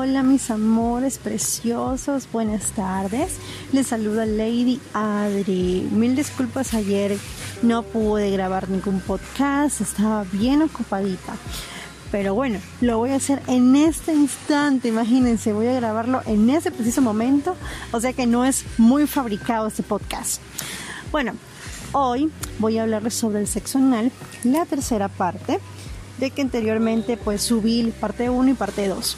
Hola mis amores preciosos, buenas tardes. Les saluda Lady Adri. Mil disculpas ayer no pude grabar ningún podcast, estaba bien ocupadita. Pero bueno, lo voy a hacer en este instante, imagínense, voy a grabarlo en ese preciso momento, o sea que no es muy fabricado este podcast. Bueno, hoy voy a hablarles sobre el sexo anal, la tercera parte, de que anteriormente pues subí parte 1 y parte 2.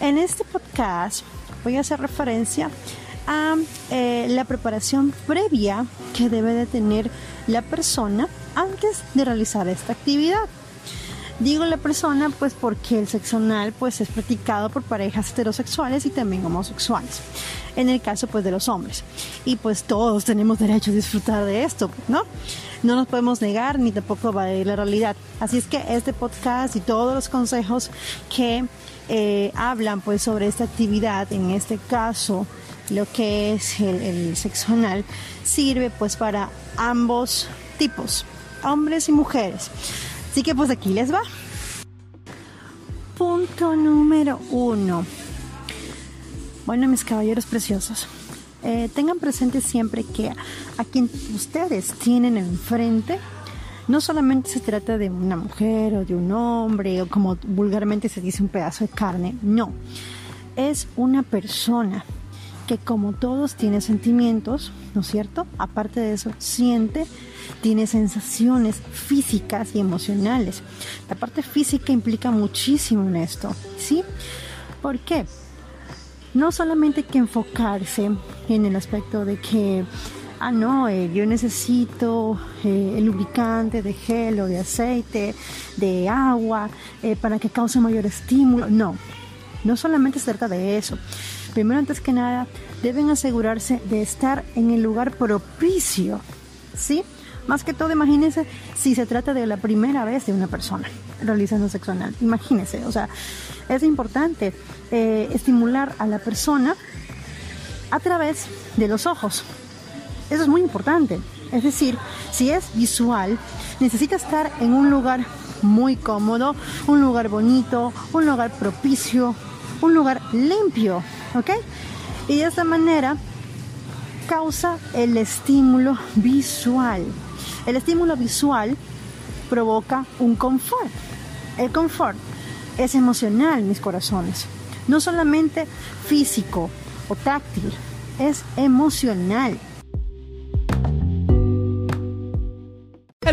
En este podcast voy a hacer referencia a eh, la preparación previa que debe de tener la persona antes de realizar esta actividad. Digo la persona pues porque el sexo anal pues es practicado por parejas heterosexuales y también homosexuales. En el caso pues de los hombres. Y pues todos tenemos derecho a disfrutar de esto, ¿no? No nos podemos negar ni tampoco va a ir la realidad. Así es que este podcast y todos los consejos que eh, hablan pues sobre esta actividad, en este caso lo que es el, sexo anal, sirve pues para ambos tipos, hombres y mujeres. Así que pues aquí les va. Punto número uno. Bueno, mis caballeros preciosos, eh, tengan presente siempre que a quien ustedes tienen enfrente no solamente se trata de una mujer o de un hombre o como vulgarmente se dice un pedazo de carne, no, es una persona que como todos tiene sentimientos, ¿no es cierto? Aparte de eso, siente, tiene sensaciones físicas y emocionales. La parte física implica muchísimo en esto, ¿sí? ¿Por qué? No solamente que enfocarse en el aspecto de que ah, no, eh, yo necesito eh, el lubricante de gel o de aceite, de agua, eh, para que cause mayor estímulo. No, no solamente se trata de eso. Primero, antes que nada, deben asegurarse de estar en el lugar propicio, ¿sí? Más que todo, imagínense si se trata de la primera vez de una persona realizando sexo anal. Imagínense, o sea, es importante estimular a la persona a través de los ojos. Eso es muy importante. Es decir, si es visual, necesita estar en un lugar muy cómodo, un lugar bonito, un lugar propicio, un lugar limpio, ¿ok? Y de esta manera causa el estímulo visual. El estímulo visual provoca un confort. El confort es emocional, mis corazones. No solamente físico o táctil, es emocional.